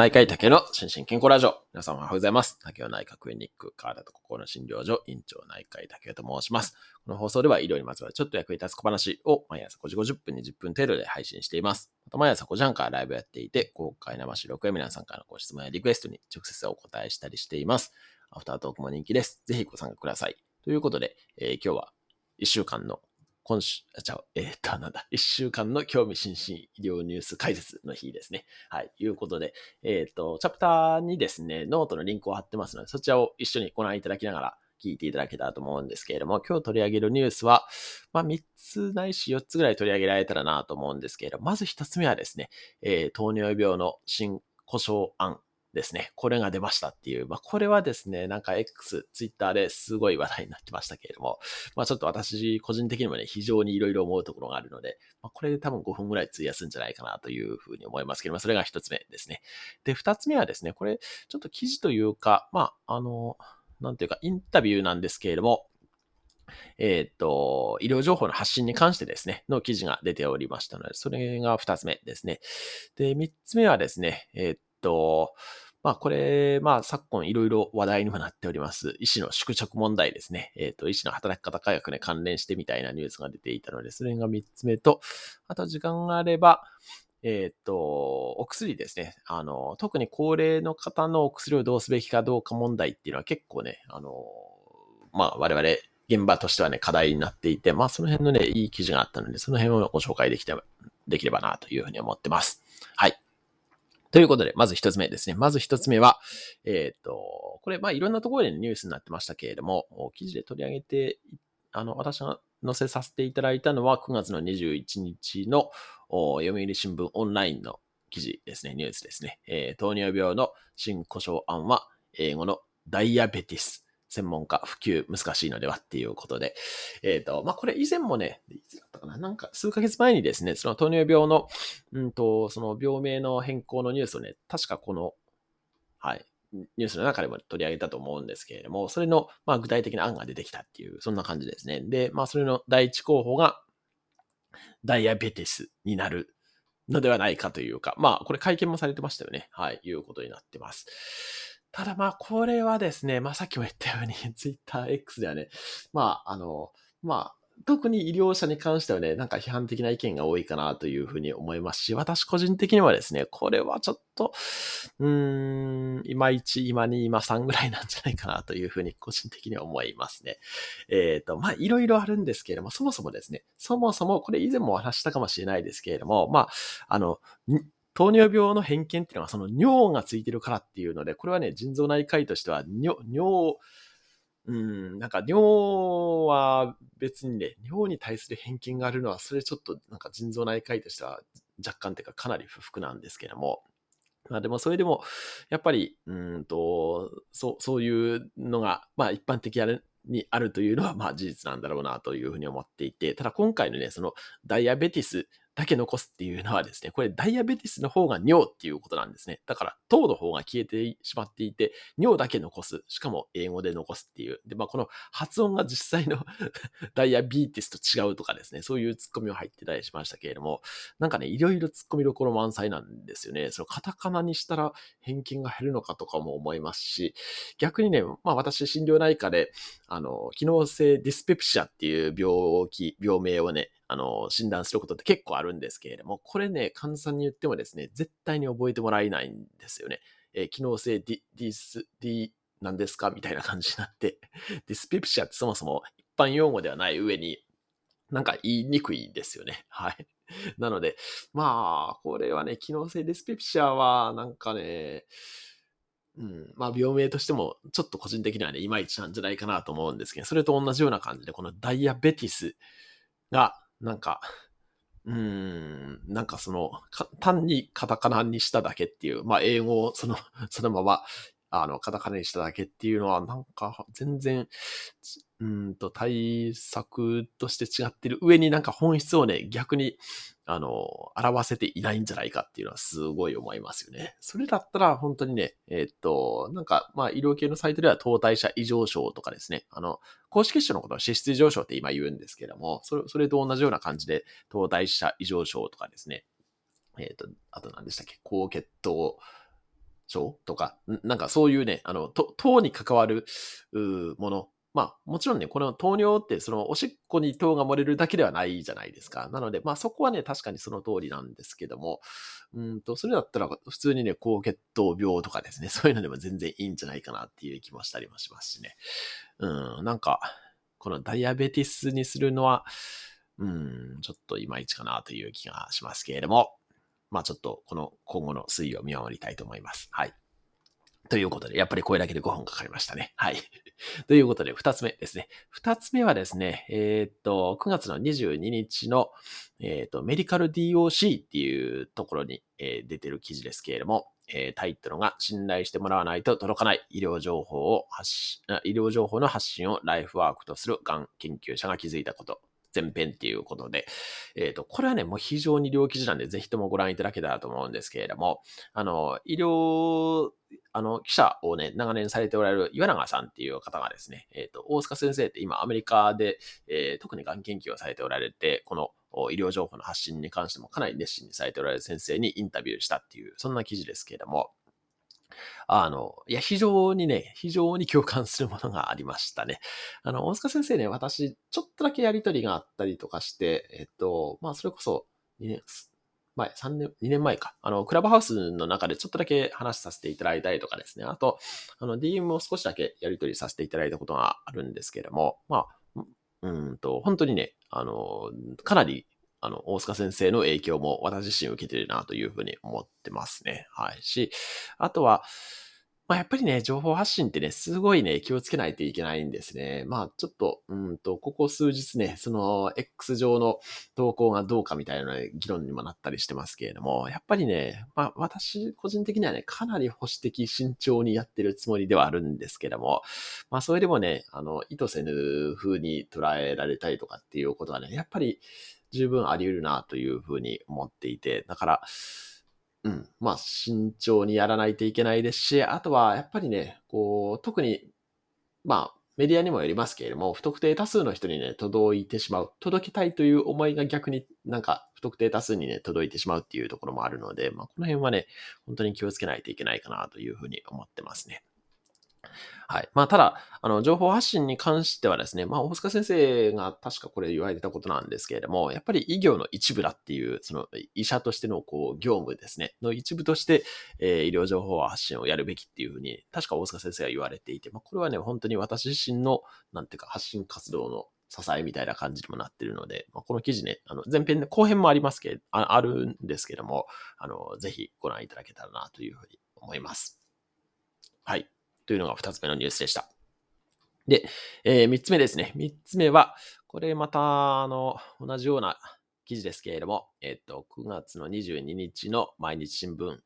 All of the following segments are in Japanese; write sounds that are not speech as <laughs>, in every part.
内科医竹の心身健康ラジオ。皆さんおはようございます。竹尾内科クリニック、川田と心の診療所、院長内科医竹尾と申します。この放送では医療にまつわるちょっと役に立つ小話を毎朝5時50分に10分程度で配信しています。また毎朝5時半からライブやっていて、公開生収録や皆さんからのご質問やリクエストに直接お答えしたりしています。アフタートークも人気です。ぜひご参加ください。ということで、えー、今日は1週間の今週、あ、ちゃう、えー、っと、なんだ、一週間の興味津々医療ニュース解説の日ですね。はい、いうことで、えー、っと、チャプターにですね、ノートのリンクを貼ってますので、そちらを一緒にご覧いただきながら聞いていただけたらと思うんですけれども、今日取り上げるニュースは、まあ、3つないし4つぐらい取り上げられたらなと思うんですけれども、まず1つ目はですね、えー、糖尿病の新呼称案ですね。これが出ましたっていう。まあ、これはですね、なんか X、Twitter ですごい話題になってましたけれども、まあ、ちょっと私、個人的にもね、非常にいろいろ思うところがあるので、まあ、これで多分5分ぐらい費やすんじゃないかなというふうに思いますけれども、それが一つ目ですね。で、二つ目はですね、これ、ちょっと記事というか、まあ、あの、なんていうか、インタビューなんですけれども、えっ、と、医療情報の発信に関してですね、の記事が出ておりましたので、それが二つ目ですね。で、三つ目はですね、えっ、と、まあこれ、まあ昨今いろいろ話題にもなっております。医師の宿直問題ですね。えっ、ー、と、医師の働き方改革に関連してみたいなニュースが出ていたので、それが3つ目と、あと時間があれば、えっ、ー、と、お薬ですね。あの、特に高齢の方のお薬をどうすべきかどうか問題っていうのは結構ね、あの、まあ我々現場としてはね、課題になっていて、まあその辺のね、いい記事があったので、その辺をご紹介できて、できればなというふうに思ってます。はい。ということで、まず一つ目ですね。まず一つ目は、えっ、ー、と、これ、まあ、いろんなところでニュースになってましたけれども、記事で取り上げて、あの、私が載せさせていただいたのは9月の21日の読売新聞オンラインの記事ですね、ニュースですね。えー、糖尿病の新故障案は、英語のダイアベティス専門家、普及難しいのではっていうことで、えっ、ー、と、まあ、これ以前もね、いつだったかな？なんか数ヶ月前にですね、その糖尿病の、うんと、その病名の変更のニュースをね、確かこの、はい、ニュースの中でも取り上げたと思うんですけれども、それの、まあ、具体的な案が出てきたっていう、そんな感じですね。で、まあ、それの第一候補が、ダイアベテスになるのではないかというか、まあ、これ会見もされてましたよね。はい、いうことになってます。ただまあ、これはですね、まあさっきも言ったように、<laughs> TwitterX ではね、まあ、あの、まあ、特に医療者に関してはね、なんか批判的な意見が多いかなというふうに思いますし、私個人的にはですね、これはちょっと、うーん、今1、今2、今3ぐらいなんじゃないかなというふうに個人的には思いますね。えっ、ー、と、まあ、いろいろあるんですけれども、そもそもですね、そもそもこれ以前もお話したかもしれないですけれども、まあ、あの、糖尿病の偏見っていうのはその尿がついてるからっていうので、これはね、腎臓内科医としては尿、尿、うん、なんか尿は別にね、尿に対する偏見があるのは、それちょっとなんか腎臓内科医としては若干っていうかかなり不服なんですけども、まあでもそれでも、やっぱり、うんと、そう、そういうのが、まあ一般的にあるというのは、まあ事実なんだろうなというふうに思っていて、ただ今回のね、そのダイアベティスだけ残すっていうのはですね、これダイアベティスの方が尿っていうことなんですね。だから糖の方が消えてしまっていて、尿だけ残す。しかも英語で残すっていう。で、まあこの発音が実際の <laughs> ダイアビーティスと違うとかですね、そういうツッコミを入ってたりしましたけれども、なんかね、いろいろツッコミどころ満載なんですよね。そのカタカナにしたら偏見が減るのかとかも思いますし、逆にね、まあ私心療内科で、あの、機能性ディスペプシアっていう病気、病名をね、あの、診断することって結構あるんですけれども、これね、患者さんに言ってもですね、絶対に覚えてもらえないんですよね。えー、機能性ディ、ディス、ディ、なんですかみたいな感じになって、<laughs> ディスペプシアってそもそも一般用語ではない上に、なんか言いにくいですよね。はい。<laughs> なので、まあ、これはね、機能性ディスペプシアは、なんかね、うん。まあ、病名としても、ちょっと個人的にはね、いまいちなんじゃないかなと思うんですけど、それと同じような感じで、このダイアベティスが、なんか、<laughs> うん、なんかその、単にカタカナにしただけっていう、まあ英語をその、そのまま、あの、カタカナにしただけっていうのは、なんか全然、うんと、対策として違ってる上になんか本質をね、逆に、あの、表せていないんじゃないかっていうのはすごい思いますよね。それだったら本当にね、えー、っと、なんか、まあ、医療系のサイトでは糖代謝異常症とかですね、あの、公式種のことは脂質異常症って今言うんですけども、それ、それと同じような感じで、糖代謝異常症とかですね、えー、っと、あと何でしたっけ？高血糖、症とか、なんかそういうね、あの、糖に関わるもの、まあ、もちろんね、この糖尿って、そのおしっこに糖が漏れるだけではないじゃないですか。なので、まあそこはね、確かにその通りなんですけども、うんと、それだったら普通にね、高血糖病とかですね、<laughs> そういうのでも全然いいんじゃないかなっていう気もしたりもしますしね。うん、なんか、このダイアベティスにするのは、うん、ちょっといまいちかなという気がしますけれども、まあちょっとこの今後の推移を見守りたいと思います。はい。ということで、やっぱりこれだけで5分かかりましたね。はい。<laughs> ということで、2つ目ですね。2つ目はですね、えー、っと、9月の22日の、えー、っと、メディカル DOC っていうところに、えー、出てる記事ですけれども、えタイトルが信頼してもらわないと届かない医療情報を発信、医療情報の発信をライフワークとするがん研究者が気づいたこと前編っていうことで、えっ、ー、と、これはね、もう非常に両記事なんで、ぜひともご覧いただけたらと思うんですけれども、あの、医療、あの、記者をね、長年されておられる岩永さんっていう方がですね、えっ、ー、と、大塚先生って今アメリカで、えー、特にがん研究をされておられて、この医療情報の発信に関してもかなり熱心にされておられる先生にインタビューしたっていう、そんな記事ですけれども、あの、いや、非常にね、非常に共感するものがありましたね。あの、大塚先生ね、私、ちょっとだけやりとりがあったりとかして、えっと、まあ、それこそ、2年、前、3年、2年前か。あの、クラブハウスの中でちょっとだけ話させていただいたりとかですね。あと、あの、DM を少しだけやりとりさせていただいたことがあるんですけれども、まあ、うんと、本当にね、あの、かなりあの、大塚先生の影響も私自身受けてるなというふうに思ってますね。はい。し、あとは、まあ、やっぱりね、情報発信ってね、すごいね、気をつけないといけないんですね。まあ、ちょっと、うんと、ここ数日ね、その、X 上の投稿がどうかみたいなね議論にもなったりしてますけれども、やっぱりね、まあ、私、個人的にはね、かなり保守的、慎重にやってるつもりではあるんですけども、まあ、それでもね、あの、意図せぬ風に捉えられたりとかっていうことはね、やっぱり、十分あり得るなというふうに思っていて、だから、うん、まあ慎重にやらないといけないですし、あとはやっぱりね、こう、特に、まあメディアにもよりますけれども、不特定多数の人にね、届いてしまう。届けたいという思いが逆になんか不特定多数にね、届いてしまうっていうところもあるので、まあこの辺はね、本当に気をつけないといけないかなというふうに思ってますね。はい。まあ、ただ、あの、情報発信に関してはですね、まあ、大塚先生が確かこれ言われてたことなんですけれども、やっぱり医業の一部だっていう、その医者としてのこう、業務ですね、の一部として、えー、医療情報発信をやるべきっていうふうに、確か大塚先生が言われていて、まあ、これはね、本当に私自身の、なんていうか、発信活動の支えみたいな感じにもなってるので、まあ、この記事ね、あの前編で後編もありますけど、ああるんですけども、あの、ぜひご覧いただけたらなというふうに思います。はい。というのが2つ目のニュースでした。で、えー、3つ目ですね。3つ目は、これまた、あの、同じような記事ですけれども、えっ、と、9月の22日の毎日新聞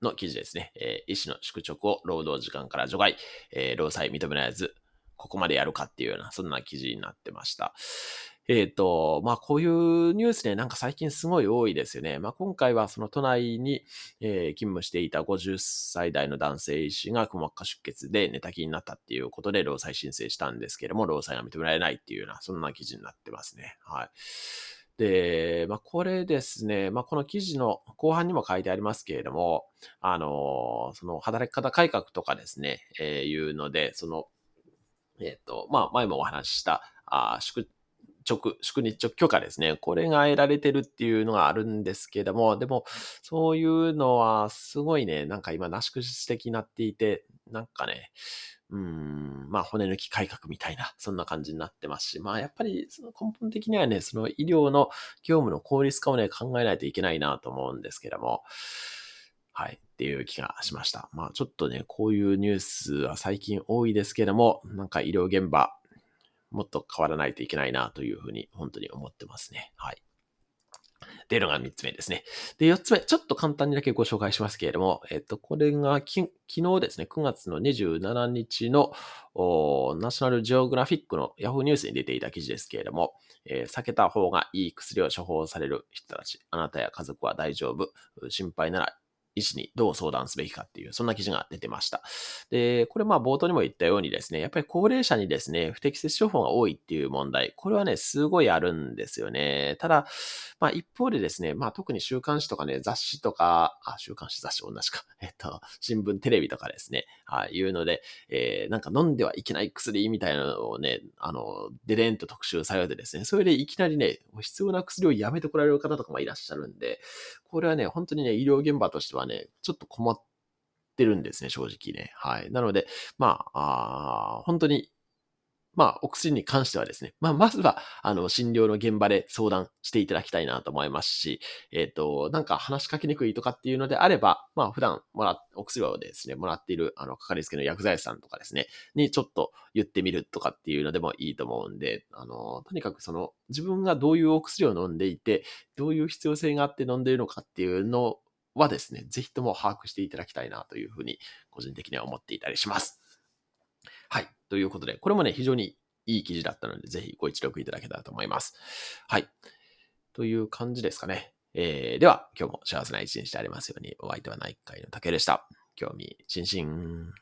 の記事ですね。えー、医師の宿直を労働時間から除外、えー、労災認められず、ここまでやるかっていうような、そんな記事になってました。えっ、ー、と、まあ、こういうニュースね、なんか最近すごい多いですよね。まあ、今回はその都内に、えー、勤務していた50歳代の男性医師がくも膜下出血で寝たきりになったっていうことで労災申請したんですけれども、労災が認められないっていうような、そんな記事になってますね。はい。で、まあ、これですね、まあ、この記事の後半にも書いてありますけれども、あの、その働き方改革とかですね、えー、いうので、その、えっ、ー、と、まあ、前もお話しした、あ宿直、宿日直許可ですね。これが得られてるっていうのがあるんですけども、でも、そういうのはすごいね、なんか今、なし崩し的になっていて、なんかね、うん、まあ骨抜き改革みたいな、そんな感じになってますし、まあやっぱりその根本的にはね、その医療の業務の効率化をね、考えないといけないなと思うんですけども、はい、っていう気がしました。まあちょっとね、こういうニュースは最近多いですけども、なんか医療現場、もっと変わらないといけないなというふうに本当に思ってますね。はい。っていうのが3つ目ですね。で、4つ目、ちょっと簡単にだけご紹介しますけれども、えっと、これがき昨日ですね、9月の27日のナショナルジオグラフィックの Yahoo ニュースに出ていた記事ですけれども、えー、避けた方がいい薬を処方される人たち、あなたや家族は大丈夫、心配なら医師にどう相談すべきかっていう、そんな記事が出てました。で、これまあ冒頭にも言ったようにですね、やっぱり高齢者にですね、不適切処方が多いっていう問題、これはね、すごいあるんですよね。ただ、まあ一方でですね、まあ特に週刊誌とかね、雑誌とか、あ、週刊誌雑誌同じか、<laughs> えっと、新聞、テレビとかですね、はい、いうので、えー、なんか飲んではいけない薬みたいなのをね、あの、デレンと特集されてですね、それでいきなりね、必要な薬をやめてこられる方とかもいらっしゃるんで、これはね、本当にね、医療現場としてははね、ちょっと困ってるんですね、正直ね。はい。なので、まあ、あ本当にまあ、お薬に関してはですね、まあ、まずは、あの、診療の現場で相談していただきたいなと思いますし、えっ、ー、と、なんか話しかけにくいとかっていうのであれば、まあ、普段もら、お薬をですね、もらっている、あの、かかりつけの薬剤師さんとかですね、にちょっと言ってみるとかっていうのでもいいと思うんで、あの、とにかくその、自分がどういうお薬を飲んでいて、どういう必要性があって飲んでいるのかっていうのはですね、ぜひとも把握していただきたいなというふうに、個人的には思っていたりします。はい。ということで、これもね、非常にいい記事だったので、ぜひご一読いただけたらと思います。はい。という感じですかね。えー、では、今日も幸せな一日でありますように、お相手は内科医の竹でした。興味津々。